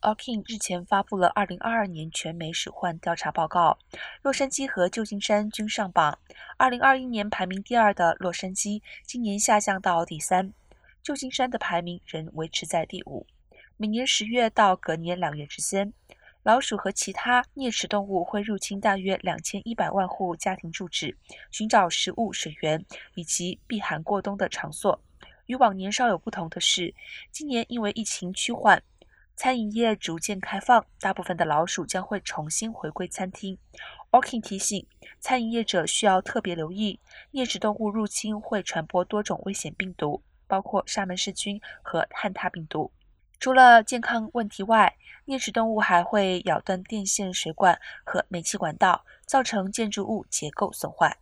a k i n 日前发布了2022年全美鼠患调查报告，洛杉矶和旧金山均上榜。2021年排名第二的洛杉矶，今年下降到第三，旧金山的排名仍维持在第五。每年十月到隔年两月之间，老鼠和其他啮齿动物会入侵大约两千一百万户家庭住址，寻找食物、水源以及避寒过冬的场所。与往年稍有不同的是，今年因为疫情趋缓，餐饮业逐渐开放，大部分的老鼠将会重新回归餐厅。Orkin 提醒餐饮业者需要特别留意，啮齿动物入侵会传播多种危险病毒，包括沙门氏菌和汉他病毒。除了健康问题外，啮齿动物还会咬断电线、水管和煤气管道，造成建筑物结构损坏。